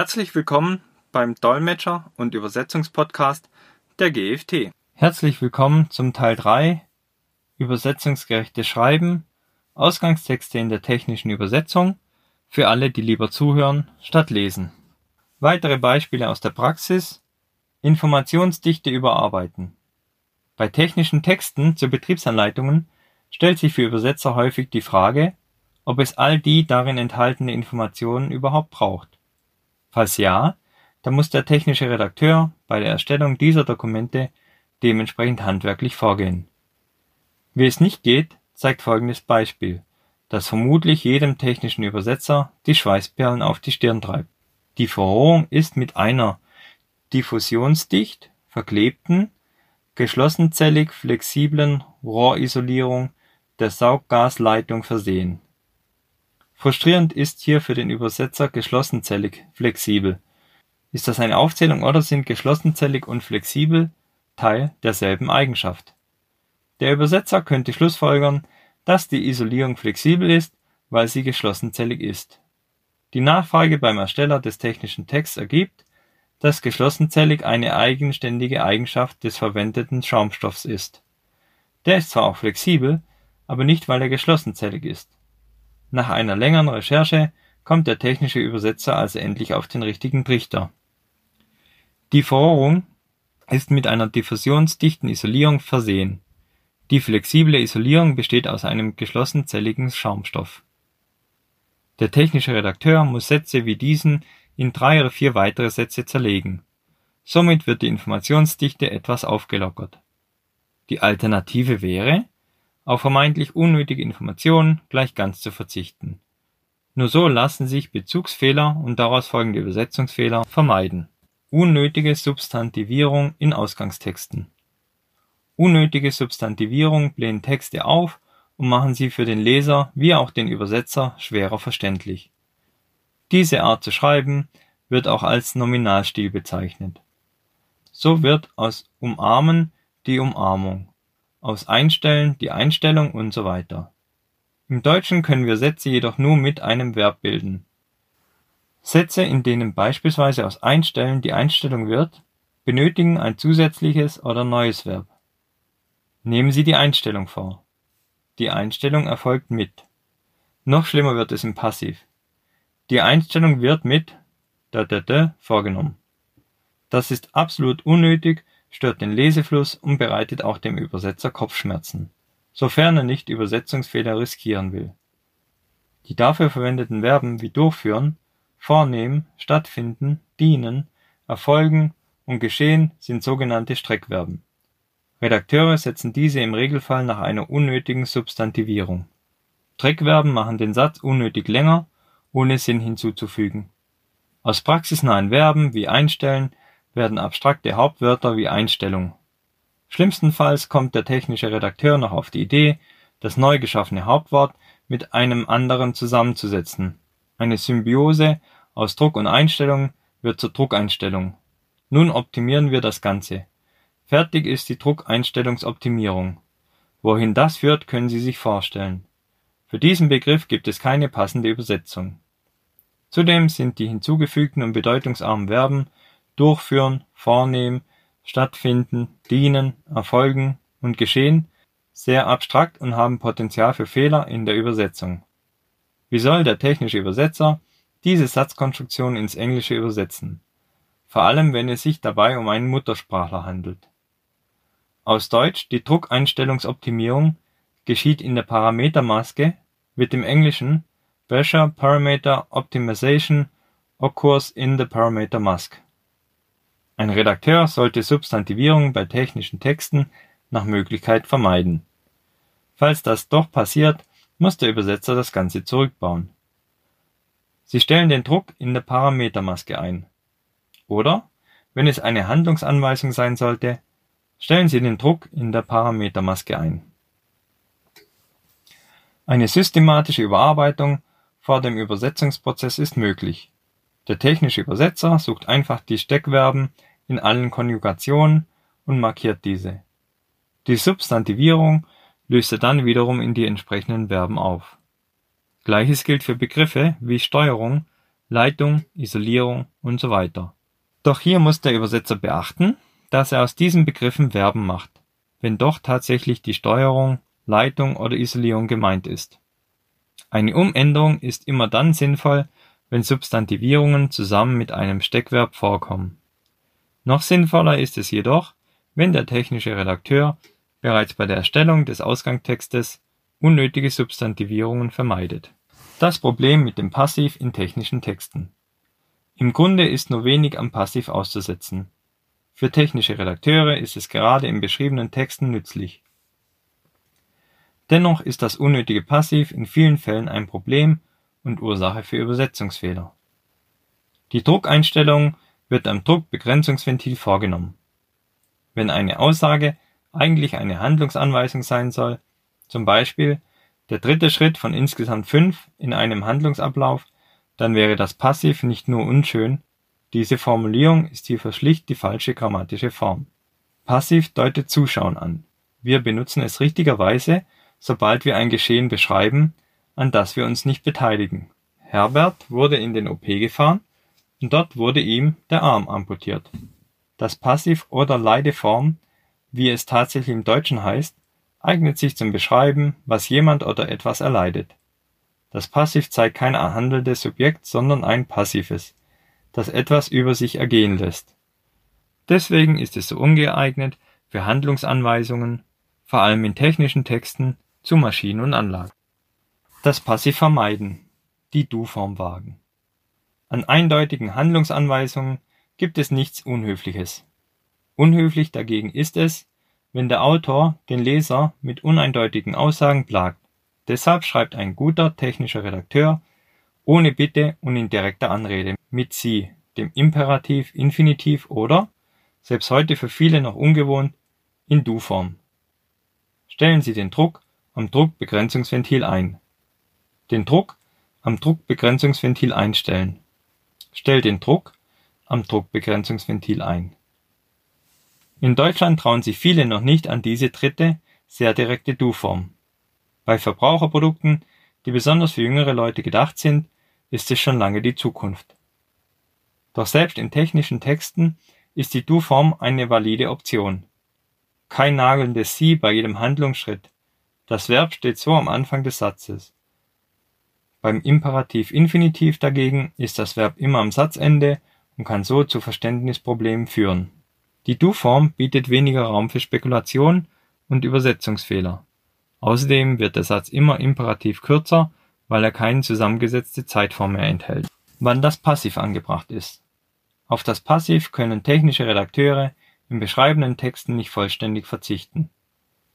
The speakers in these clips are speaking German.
Herzlich willkommen beim Dolmetscher- und Übersetzungspodcast der GFT. Herzlich willkommen zum Teil 3 Übersetzungsgerechtes Schreiben, Ausgangstexte in der technischen Übersetzung für alle, die lieber zuhören statt lesen. Weitere Beispiele aus der Praxis Informationsdichte überarbeiten. Bei technischen Texten zu Betriebsanleitungen stellt sich für Übersetzer häufig die Frage, ob es all die darin enthaltene Informationen überhaupt braucht. Falls ja, dann muss der technische Redakteur bei der Erstellung dieser Dokumente dementsprechend handwerklich vorgehen. Wie es nicht geht, zeigt folgendes Beispiel, das vermutlich jedem technischen Übersetzer die Schweißperlen auf die Stirn treibt. Die Verrohrung ist mit einer diffusionsdicht verklebten, geschlossenzellig flexiblen Rohrisolierung der Sauggasleitung versehen Frustrierend ist hier für den Übersetzer geschlossenzellig flexibel. Ist das eine Aufzählung oder sind geschlossenzellig und flexibel Teil derselben Eigenschaft? Der Übersetzer könnte schlussfolgern, dass die Isolierung flexibel ist, weil sie geschlossenzellig ist. Die Nachfrage beim Ersteller des technischen Texts ergibt, dass geschlossenzellig eine eigenständige Eigenschaft des verwendeten Schaumstoffs ist. Der ist zwar auch flexibel, aber nicht weil er geschlossenzellig ist nach einer längeren Recherche kommt der technische Übersetzer also endlich auf den richtigen Trichter. Die Verrohrung ist mit einer diffusionsdichten Isolierung versehen. Die flexible Isolierung besteht aus einem geschlossenzelligen Schaumstoff. Der technische Redakteur muss Sätze wie diesen in drei oder vier weitere Sätze zerlegen. Somit wird die Informationsdichte etwas aufgelockert. Die Alternative wäre auf vermeintlich unnötige Informationen gleich ganz zu verzichten. Nur so lassen sich Bezugsfehler und daraus folgende Übersetzungsfehler vermeiden. Unnötige Substantivierung in Ausgangstexten. Unnötige Substantivierung blähen Texte auf und machen sie für den Leser wie auch den Übersetzer schwerer verständlich. Diese Art zu schreiben wird auch als Nominalstil bezeichnet. So wird aus umarmen die Umarmung aus Einstellen die Einstellung und so weiter. Im Deutschen können wir Sätze jedoch nur mit einem Verb bilden. Sätze, in denen beispielsweise aus Einstellen die Einstellung wird, benötigen ein zusätzliches oder neues Verb. Nehmen Sie die Einstellung vor. Die Einstellung erfolgt mit. Noch schlimmer wird es im Passiv. Die Einstellung wird mit da, da, da vorgenommen. Das ist absolut unnötig stört den Lesefluss und bereitet auch dem Übersetzer Kopfschmerzen, sofern er nicht Übersetzungsfehler riskieren will. Die dafür verwendeten Verben wie durchführen, vornehmen, stattfinden, dienen, erfolgen und geschehen sind sogenannte Streckverben. Redakteure setzen diese im Regelfall nach einer unnötigen Substantivierung. Streckverben machen den Satz unnötig länger, ohne Sinn hinzuzufügen. Aus praxisnahen Verben wie einstellen werden abstrakte Hauptwörter wie Einstellung. Schlimmstenfalls kommt der technische Redakteur noch auf die Idee, das neu geschaffene Hauptwort mit einem anderen zusammenzusetzen. Eine Symbiose aus Druck und Einstellung wird zur Druckeinstellung. Nun optimieren wir das Ganze. Fertig ist die Druckeinstellungsoptimierung. Wohin das führt, können Sie sich vorstellen. Für diesen Begriff gibt es keine passende Übersetzung. Zudem sind die hinzugefügten und bedeutungsarmen Verben durchführen, vornehmen, stattfinden, dienen, erfolgen und geschehen sehr abstrakt und haben Potenzial für Fehler in der Übersetzung. Wie soll der technische Übersetzer diese Satzkonstruktion ins Englische übersetzen? Vor allem, wenn es sich dabei um einen Muttersprachler handelt. Aus Deutsch die Druckeinstellungsoptimierung geschieht in der Parametermaske, wird im Englischen Pressure Parameter Optimization occurs in the Parameter Mask ein Redakteur sollte Substantivierung bei technischen Texten nach Möglichkeit vermeiden. Falls das doch passiert, muss der Übersetzer das Ganze zurückbauen. Sie stellen den Druck in der Parametermaske ein. Oder, wenn es eine Handlungsanweisung sein sollte, stellen Sie den Druck in der Parametermaske ein. Eine systematische Überarbeitung vor dem Übersetzungsprozess ist möglich. Der technische Übersetzer sucht einfach die Steckverben in allen Konjugationen und markiert diese. Die Substantivierung löst er dann wiederum in die entsprechenden Verben auf. Gleiches gilt für Begriffe wie Steuerung, Leitung, Isolierung und so weiter. Doch hier muss der Übersetzer beachten, dass er aus diesen Begriffen Verben macht, wenn doch tatsächlich die Steuerung, Leitung oder Isolierung gemeint ist. Eine Umänderung ist immer dann sinnvoll, wenn Substantivierungen zusammen mit einem Steckverb vorkommen. Noch sinnvoller ist es jedoch, wenn der technische Redakteur bereits bei der Erstellung des Ausgangstextes unnötige Substantivierungen vermeidet. Das Problem mit dem Passiv in technischen Texten. Im Grunde ist nur wenig am Passiv auszusetzen. Für technische Redakteure ist es gerade in beschriebenen Texten nützlich. Dennoch ist das unnötige Passiv in vielen Fällen ein Problem und Ursache für Übersetzungsfehler. Die Druckeinstellung wird am Druckbegrenzungsventil vorgenommen. Wenn eine Aussage eigentlich eine Handlungsanweisung sein soll, zum Beispiel der dritte Schritt von insgesamt fünf in einem Handlungsablauf, dann wäre das Passiv nicht nur unschön, diese Formulierung ist hierfür schlicht die falsche grammatische Form. Passiv deutet Zuschauen an. Wir benutzen es richtigerweise, sobald wir ein Geschehen beschreiben, an das wir uns nicht beteiligen. Herbert wurde in den OP gefahren dort wurde ihm der Arm amputiert. Das Passiv oder Leideform, wie es tatsächlich im Deutschen heißt, eignet sich zum Beschreiben, was jemand oder etwas erleidet. Das Passiv zeigt kein handelndes Subjekt, sondern ein passives, das etwas über sich ergehen lässt. Deswegen ist es so ungeeignet für Handlungsanweisungen, vor allem in technischen Texten, zu Maschinen und Anlagen. Das Passiv vermeiden, die Du-Form wagen. An eindeutigen Handlungsanweisungen gibt es nichts Unhöfliches. Unhöflich dagegen ist es, wenn der Autor den Leser mit uneindeutigen Aussagen plagt. Deshalb schreibt ein guter technischer Redakteur ohne Bitte und in direkter Anrede mit Sie, dem Imperativ, Infinitiv oder, selbst heute für viele noch ungewohnt, in Du-Form. Stellen Sie den Druck am Druckbegrenzungsventil ein. Den Druck am Druckbegrenzungsventil einstellen. Stell den Druck am Druckbegrenzungsventil ein. In Deutschland trauen sich viele noch nicht an diese dritte, sehr direkte Du-Form. Bei Verbraucherprodukten, die besonders für jüngere Leute gedacht sind, ist es schon lange die Zukunft. Doch selbst in technischen Texten ist die Du-Form eine valide Option. Kein nagelndes Sie bei jedem Handlungsschritt. Das Verb steht so am Anfang des Satzes. Beim Imperativ Infinitiv dagegen ist das Verb immer am Satzende und kann so zu Verständnisproblemen führen. Die Du-Form bietet weniger Raum für Spekulation und Übersetzungsfehler. Außerdem wird der Satz immer imperativ kürzer, weil er keine zusammengesetzte Zeitform mehr enthält. Wann das Passiv angebracht ist. Auf das Passiv können technische Redakteure in beschreibenden Texten nicht vollständig verzichten.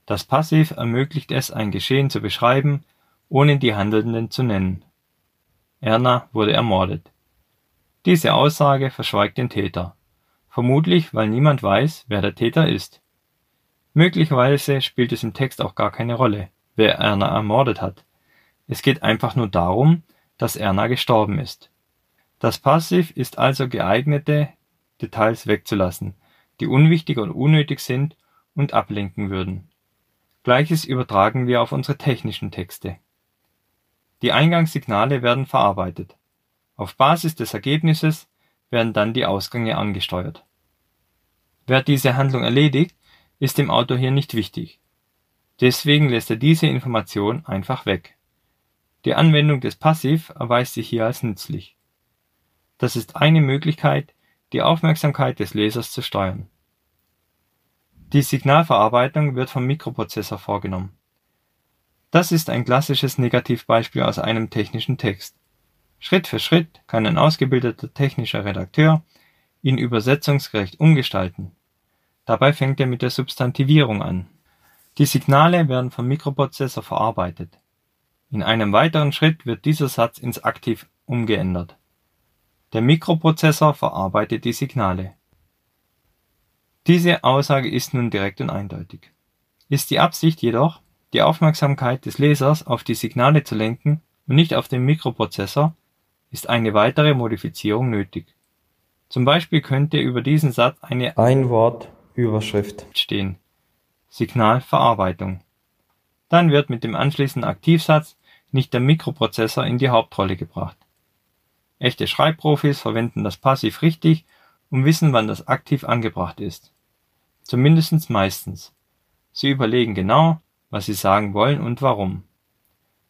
Das Passiv ermöglicht es, ein Geschehen zu beschreiben, ohne die Handelnden zu nennen. Erna wurde ermordet. Diese Aussage verschweigt den Täter, vermutlich weil niemand weiß, wer der Täter ist. Möglicherweise spielt es im Text auch gar keine Rolle, wer Erna ermordet hat. Es geht einfach nur darum, dass Erna gestorben ist. Das Passiv ist also geeignete Details wegzulassen, die unwichtig oder unnötig sind und ablenken würden. Gleiches übertragen wir auf unsere technischen Texte. Die Eingangssignale werden verarbeitet. Auf Basis des Ergebnisses werden dann die Ausgänge angesteuert. Wer diese Handlung erledigt, ist dem Autor hier nicht wichtig. Deswegen lässt er diese Information einfach weg. Die Anwendung des Passiv erweist sich hier als nützlich. Das ist eine Möglichkeit, die Aufmerksamkeit des Lesers zu steuern. Die Signalverarbeitung wird vom Mikroprozessor vorgenommen. Das ist ein klassisches Negativbeispiel aus einem technischen Text. Schritt für Schritt kann ein ausgebildeter technischer Redakteur ihn übersetzungsgerecht umgestalten Dabei fängt er mit der Substantivierung an. Die Signale werden vom Mikroprozessor verarbeitet. In einem weiteren Schritt wird dieser Satz ins Aktiv umgeändert. Der Mikroprozessor verarbeitet die Signale. Diese Aussage ist nun direkt und eindeutig. Ist die Absicht jedoch, die Aufmerksamkeit des Lesers auf die Signale zu lenken und nicht auf den Mikroprozessor, ist eine weitere Modifizierung nötig. Zum Beispiel könnte über diesen Satz eine Ein-Wort Überschrift stehen Signalverarbeitung. Dann wird mit dem anschließenden Aktivsatz nicht der Mikroprozessor in die Hauptrolle gebracht. Echte Schreibprofis verwenden das Passiv richtig und wissen, wann das Aktiv angebracht ist. Zumindest meistens. Sie überlegen genau, was sie sagen wollen und warum.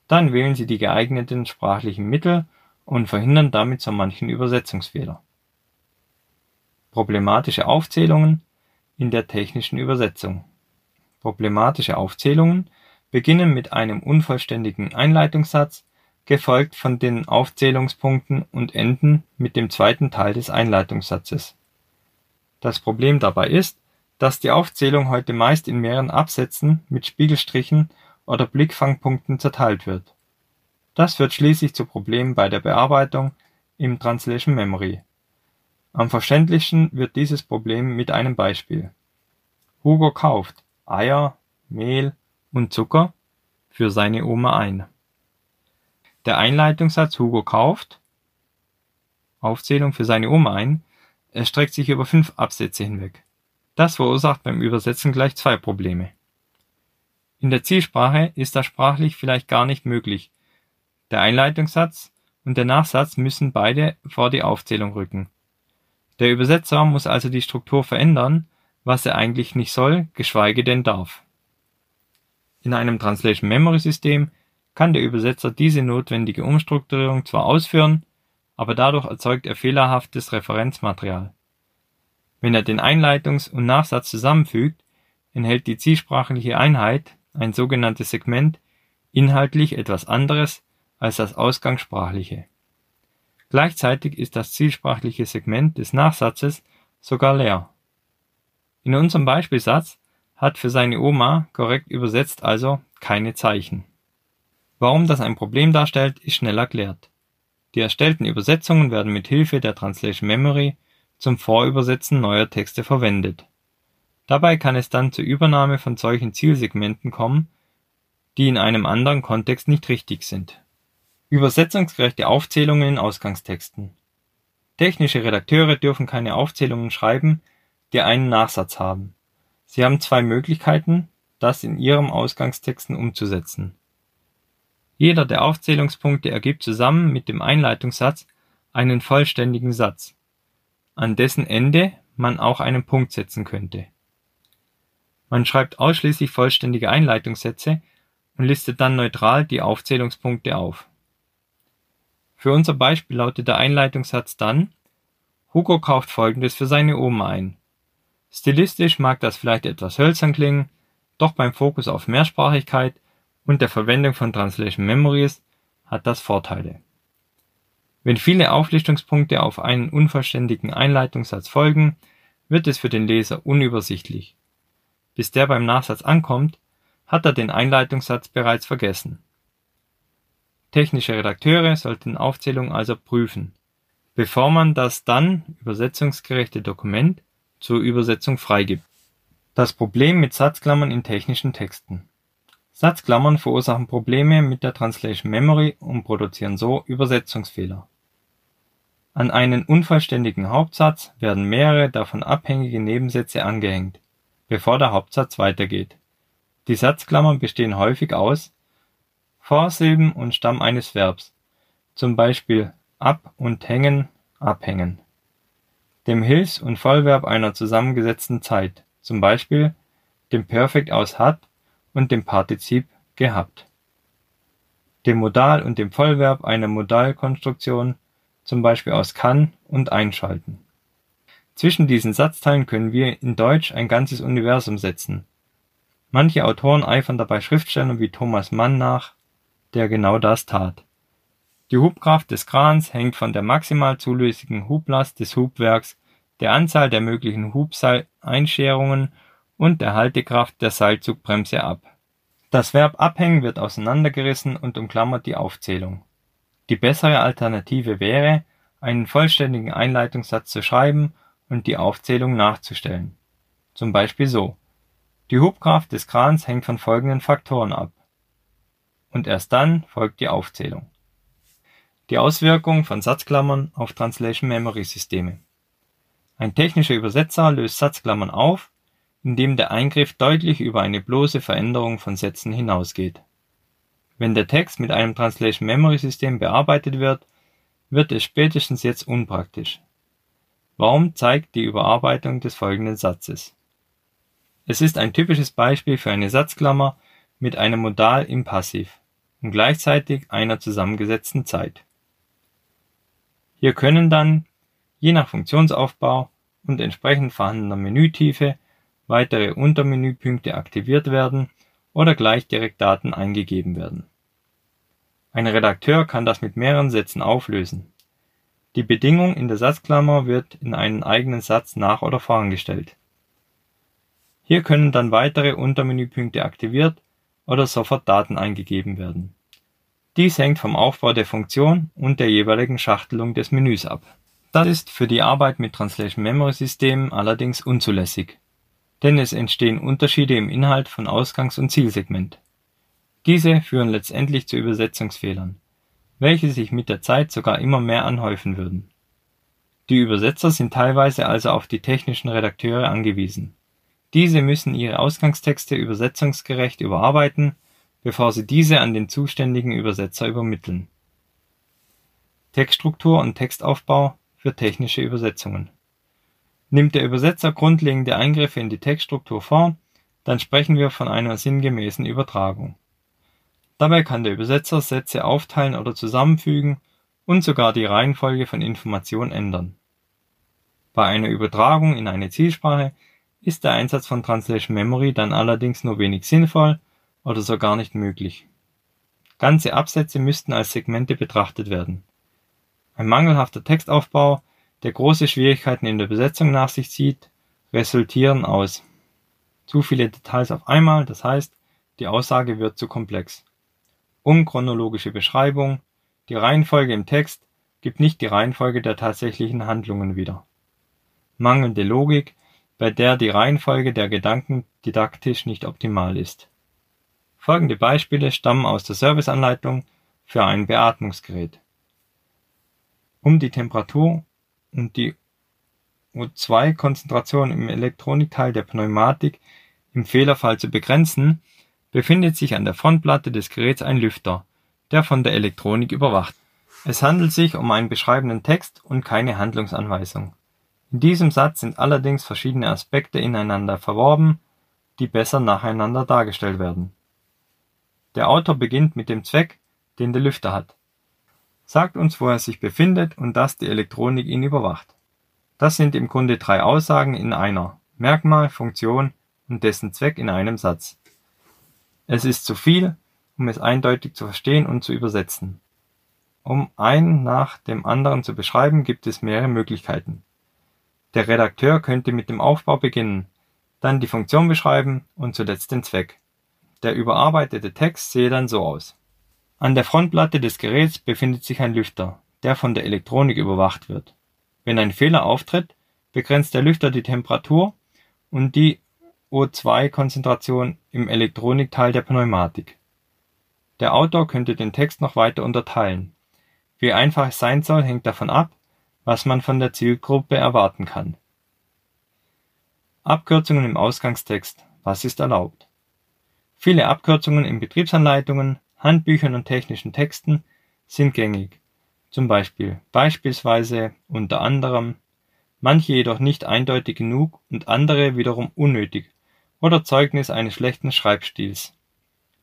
Dann wählen sie die geeigneten sprachlichen Mittel und verhindern damit so manchen Übersetzungsfehler. Problematische Aufzählungen in der technischen Übersetzung. Problematische Aufzählungen beginnen mit einem unvollständigen Einleitungssatz, gefolgt von den Aufzählungspunkten und enden mit dem zweiten Teil des Einleitungssatzes. Das Problem dabei ist, dass die Aufzählung heute meist in mehreren Absätzen mit Spiegelstrichen oder Blickfangpunkten zerteilt wird. Das führt schließlich zu Problemen bei der Bearbeitung im Translation Memory. Am verständlichsten wird dieses Problem mit einem Beispiel. Hugo kauft Eier, Mehl und Zucker für seine Oma ein. Der Einleitungssatz Hugo kauft Aufzählung für seine Oma ein erstreckt sich über fünf Absätze hinweg. Das verursacht beim Übersetzen gleich zwei Probleme. In der Zielsprache ist das sprachlich vielleicht gar nicht möglich. Der Einleitungssatz und der Nachsatz müssen beide vor die Aufzählung rücken. Der Übersetzer muss also die Struktur verändern, was er eigentlich nicht soll, geschweige denn darf. In einem Translation Memory System kann der Übersetzer diese notwendige Umstrukturierung zwar ausführen, aber dadurch erzeugt er fehlerhaftes Referenzmaterial. Wenn er den Einleitungs- und Nachsatz zusammenfügt, enthält die zielsprachliche Einheit, ein sogenanntes Segment, inhaltlich etwas anderes als das ausgangssprachliche. Gleichzeitig ist das zielsprachliche Segment des Nachsatzes sogar leer. In unserem Beispielsatz hat für seine Oma korrekt übersetzt also keine Zeichen. Warum das ein Problem darstellt, ist schnell erklärt. Die erstellten Übersetzungen werden mit Hilfe der Translation Memory zum Vorübersetzen neuer Texte verwendet. Dabei kann es dann zur Übernahme von solchen Zielsegmenten kommen, die in einem anderen Kontext nicht richtig sind. Übersetzungsgerechte Aufzählungen in Ausgangstexten Technische Redakteure dürfen keine Aufzählungen schreiben, die einen Nachsatz haben. Sie haben zwei Möglichkeiten, das in ihrem Ausgangstexten umzusetzen. Jeder der Aufzählungspunkte ergibt zusammen mit dem Einleitungssatz einen vollständigen Satz an dessen Ende man auch einen Punkt setzen könnte. Man schreibt ausschließlich vollständige Einleitungssätze und listet dann neutral die Aufzählungspunkte auf. Für unser Beispiel lautet der Einleitungssatz dann Hugo kauft folgendes für seine Oma ein. Stilistisch mag das vielleicht etwas hölzern klingen, doch beim Fokus auf Mehrsprachigkeit und der Verwendung von Translation Memories hat das Vorteile wenn viele Auflistungspunkte auf einen unvollständigen Einleitungssatz folgen, wird es für den Leser unübersichtlich. Bis der beim Nachsatz ankommt, hat er den Einleitungssatz bereits vergessen. Technische Redakteure sollten Aufzählung also prüfen, bevor man das dann übersetzungsgerechte Dokument zur Übersetzung freigibt. Das Problem mit Satzklammern in technischen Texten. Satzklammern verursachen Probleme mit der Translation Memory und produzieren so Übersetzungsfehler. An einen unvollständigen Hauptsatz werden mehrere davon abhängige Nebensätze angehängt, bevor der Hauptsatz weitergeht. Die Satzklammern bestehen häufig aus Vorsilben und Stamm eines Verbs, zum Beispiel ab und hängen, abhängen, dem Hilfs- und Vollverb einer zusammengesetzten Zeit, zum Beispiel dem Perfekt aus hat und dem Partizip gehabt, dem Modal und dem Vollverb einer Modalkonstruktion zum Beispiel aus kann und einschalten. Zwischen diesen Satzteilen können wir in Deutsch ein ganzes Universum setzen. Manche Autoren eifern dabei Schriftstellern wie Thomas Mann nach, der genau das tat. Die Hubkraft des Krans hängt von der maximal zulässigen Hublast des Hubwerks, der Anzahl der möglichen Hubseileinscherungen und der Haltekraft der Seilzugbremse ab. Das Verb abhängen wird auseinandergerissen und umklammert die Aufzählung die bessere Alternative wäre, einen vollständigen Einleitungssatz zu schreiben und die Aufzählung nachzustellen. Zum Beispiel so: Die Hubkraft des Krans hängt von folgenden Faktoren ab. Und erst dann folgt die Aufzählung. Die Auswirkung von Satzklammern auf Translation-Memory-Systeme Ein technischer Übersetzer löst Satzklammern auf, indem der Eingriff deutlich über eine bloße Veränderung von Sätzen hinausgeht wenn der Text mit einem Translation-Memory-System bearbeitet wird, wird es spätestens jetzt unpraktisch. Warum zeigt die Überarbeitung des folgenden Satzes? Es ist ein typisches Beispiel für eine Satzklammer mit einem Modal im Passiv und gleichzeitig einer zusammengesetzten Zeit. Hier können dann, je nach Funktionsaufbau und entsprechend vorhandener Menütiefe, weitere Untermenüpunkte aktiviert werden oder gleich direkt Daten eingegeben werden. Ein Redakteur kann das mit mehreren Sätzen auflösen. Die Bedingung in der Satzklammer wird in einen eigenen Satz nach oder vorangestellt. Hier können dann weitere Untermenüpunkte aktiviert oder sofort Daten eingegeben werden. Dies hängt vom Aufbau der Funktion und der jeweiligen Schachtelung des Menüs ab. Das ist für die Arbeit mit Translation-Memory-Systemen allerdings unzulässig, denn es entstehen Unterschiede im Inhalt von Ausgangs- und Zielsegment. Diese führen letztendlich zu Übersetzungsfehlern, welche sich mit der Zeit sogar immer mehr anhäufen würden. Die Übersetzer sind teilweise also auf die technischen Redakteure angewiesen. Diese müssen ihre Ausgangstexte übersetzungsgerecht überarbeiten, bevor sie diese an den zuständigen Übersetzer übermitteln. Textstruktur und Textaufbau für technische Übersetzungen Nimmt der Übersetzer grundlegende Eingriffe in die Textstruktur vor, dann sprechen wir von einer sinngemäßen Übertragung. Dabei kann der Übersetzer Sätze aufteilen oder zusammenfügen und sogar die Reihenfolge von Informationen ändern. Bei einer Übertragung in eine Zielsprache ist der Einsatz von Translation Memory dann allerdings nur wenig sinnvoll oder sogar nicht möglich. Ganze Absätze müssten als Segmente betrachtet werden. Ein mangelhafter Textaufbau, der große Schwierigkeiten in der Besetzung nach sich zieht, resultieren aus zu viele Details auf einmal, das heißt, die Aussage wird zu komplex. Unchronologische Beschreibung, die Reihenfolge im Text gibt nicht die Reihenfolge der tatsächlichen Handlungen wieder. Mangelnde Logik, bei der die Reihenfolge der Gedanken didaktisch nicht optimal ist. Folgende Beispiele stammen aus der Serviceanleitung für ein Beatmungsgerät. Um die Temperatur und die O2-Konzentration im Elektronikteil der Pneumatik im Fehlerfall zu begrenzen, befindet sich an der Frontplatte des Geräts ein Lüfter, der von der Elektronik überwacht. Es handelt sich um einen beschreibenden Text und keine Handlungsanweisung. In diesem Satz sind allerdings verschiedene Aspekte ineinander verworben, die besser nacheinander dargestellt werden. Der Autor beginnt mit dem Zweck, den der Lüfter hat, sagt uns, wo er sich befindet und dass die Elektronik ihn überwacht. Das sind im Grunde drei Aussagen in einer: Merkmal, Funktion und dessen Zweck in einem Satz. Es ist zu viel, um es eindeutig zu verstehen und zu übersetzen. Um einen nach dem anderen zu beschreiben, gibt es mehrere Möglichkeiten der Redakteur könnte mit dem Aufbau beginnen, dann die Funktion beschreiben und zuletzt den Zweck. Der überarbeitete Text sehe dann so aus. An der Frontplatte des Geräts befindet sich ein Lüfter, der von der Elektronik überwacht wird. Wenn ein Fehler auftritt, begrenzt der Lüfter die Temperatur und die O2-Konzentration im Elektronikteil der Pneumatik. Der Autor könnte den Text noch weiter unterteilen. Wie einfach es sein soll, hängt davon ab, was man von der Zielgruppe erwarten kann. Abkürzungen im Ausgangstext Was ist erlaubt? Viele Abkürzungen in Betriebsanleitungen, Handbüchern und technischen Texten sind gängig, zum Beispiel beispielsweise unter anderem, manche jedoch nicht eindeutig genug und andere wiederum unnötig oder Zeugnis eines schlechten Schreibstils.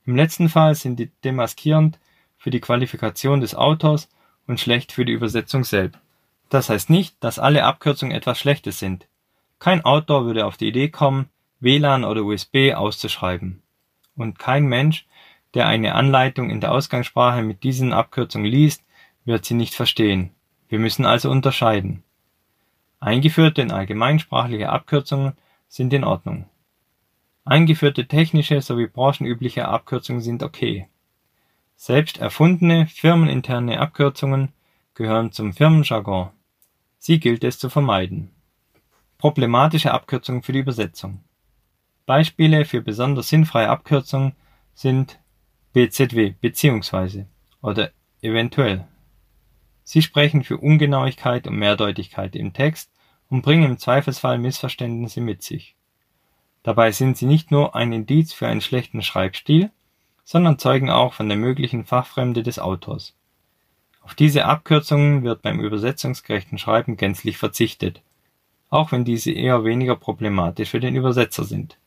Im letzten Fall sind die demaskierend für die Qualifikation des Autors und schlecht für die Übersetzung selbst. Das heißt nicht, dass alle Abkürzungen etwas Schlechtes sind. Kein Autor würde auf die Idee kommen, WLAN oder USB auszuschreiben. Und kein Mensch, der eine Anleitung in der Ausgangssprache mit diesen Abkürzungen liest, wird sie nicht verstehen. Wir müssen also unterscheiden. Eingeführte und allgemeinsprachliche Abkürzungen sind in Ordnung. Eingeführte technische sowie branchenübliche Abkürzungen sind okay. Selbst erfundene firmeninterne Abkürzungen gehören zum Firmenjargon. Sie gilt es zu vermeiden. Problematische Abkürzungen für die Übersetzung Beispiele für besonders sinnfreie Abkürzungen sind BZW bzw. oder eventuell. Sie sprechen für Ungenauigkeit und Mehrdeutigkeit im Text und bringen im Zweifelsfall Missverständnisse mit sich. Dabei sind sie nicht nur ein Indiz für einen schlechten Schreibstil, sondern zeugen auch von der möglichen Fachfremde des Autors Auf diese Abkürzungen wird beim übersetzungsgerechten Schreiben gänzlich verzichtet, auch wenn diese eher weniger problematisch für den Übersetzer sind.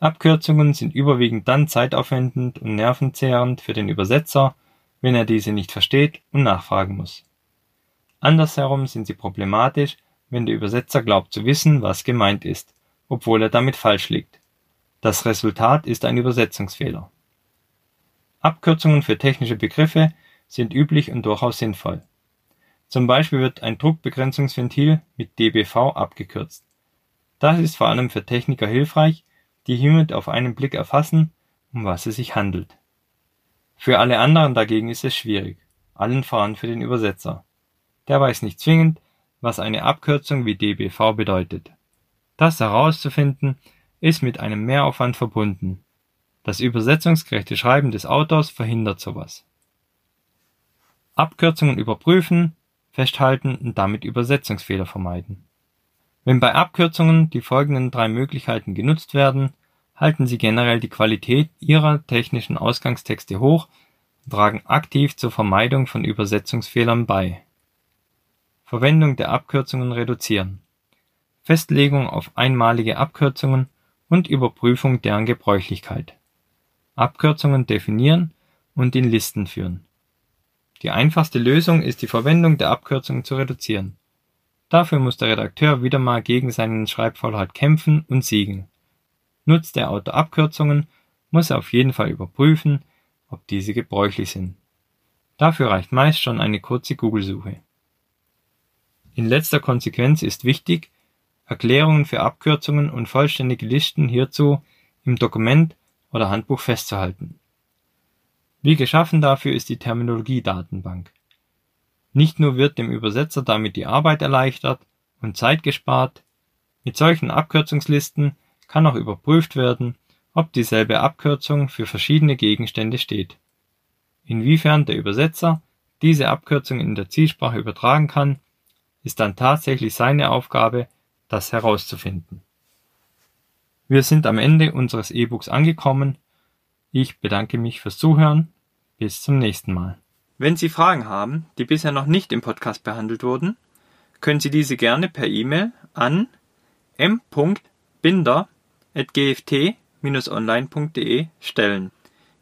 Abkürzungen sind überwiegend dann zeitaufwendend und nervenzehrend für den Übersetzer, wenn er diese nicht versteht und nachfragen muss. Andersherum sind sie problematisch, wenn der Übersetzer glaubt zu wissen, was gemeint ist, obwohl er damit falsch liegt. Das Resultat ist ein Übersetzungsfehler. Abkürzungen für technische Begriffe sind üblich und durchaus sinnvoll. Zum Beispiel wird ein Druckbegrenzungsventil mit dBV abgekürzt. Das ist vor allem für Techniker hilfreich, die hiermit auf einen Blick erfassen, um was es sich handelt. Für alle anderen dagegen ist es schwierig, allen voran für den Übersetzer. Der weiß nicht zwingend, was eine Abkürzung wie dBV bedeutet. Das herauszufinden, ist mit einem Mehraufwand verbunden. Das übersetzungsgerechte Schreiben des Autors verhindert sowas. Abkürzungen überprüfen, festhalten und damit Übersetzungsfehler vermeiden. Wenn bei Abkürzungen die folgenden drei Möglichkeiten genutzt werden, halten sie generell die Qualität ihrer technischen Ausgangstexte hoch und tragen aktiv zur Vermeidung von Übersetzungsfehlern bei. Verwendung der Abkürzungen reduzieren. Festlegung auf einmalige Abkürzungen und Überprüfung deren Gebräuchlichkeit. Abkürzungen definieren und in Listen führen die einfachste Lösung ist die Verwendung der Abkürzungen zu reduzieren. Dafür muss der Redakteur wieder mal gegen seinen Schreibfaulheit kämpfen und siegen. Nutzt der Autor Abkürzungen, muss er auf jeden Fall überprüfen, ob diese gebräuchlich sind. Dafür reicht meist schon eine kurze Google-Suche. In letzter Konsequenz ist wichtig, Erklärungen für Abkürzungen und vollständige Listen hierzu im Dokument oder Handbuch festzuhalten wie geschaffen dafür ist die Terminologie-Datenbank. Nicht nur wird dem Übersetzer damit die Arbeit erleichtert und Zeit gespart, mit solchen Abkürzungslisten kann auch überprüft werden, ob dieselbe Abkürzung für verschiedene Gegenstände steht. Inwiefern der Übersetzer diese Abkürzung in der Zielsprache übertragen kann, ist dann tatsächlich seine Aufgabe, das herauszufinden. Wir sind am Ende unseres E-Books angekommen ich bedanke mich fürs Zuhören. Bis zum nächsten Mal. Wenn Sie Fragen haben, die bisher noch nicht im Podcast behandelt wurden, können Sie diese gerne per E-Mail an m.binder.gft-online.de stellen.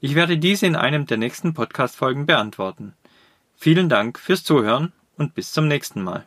Ich werde diese in einem der nächsten Podcast-Folgen beantworten. Vielen Dank fürs Zuhören und bis zum nächsten Mal.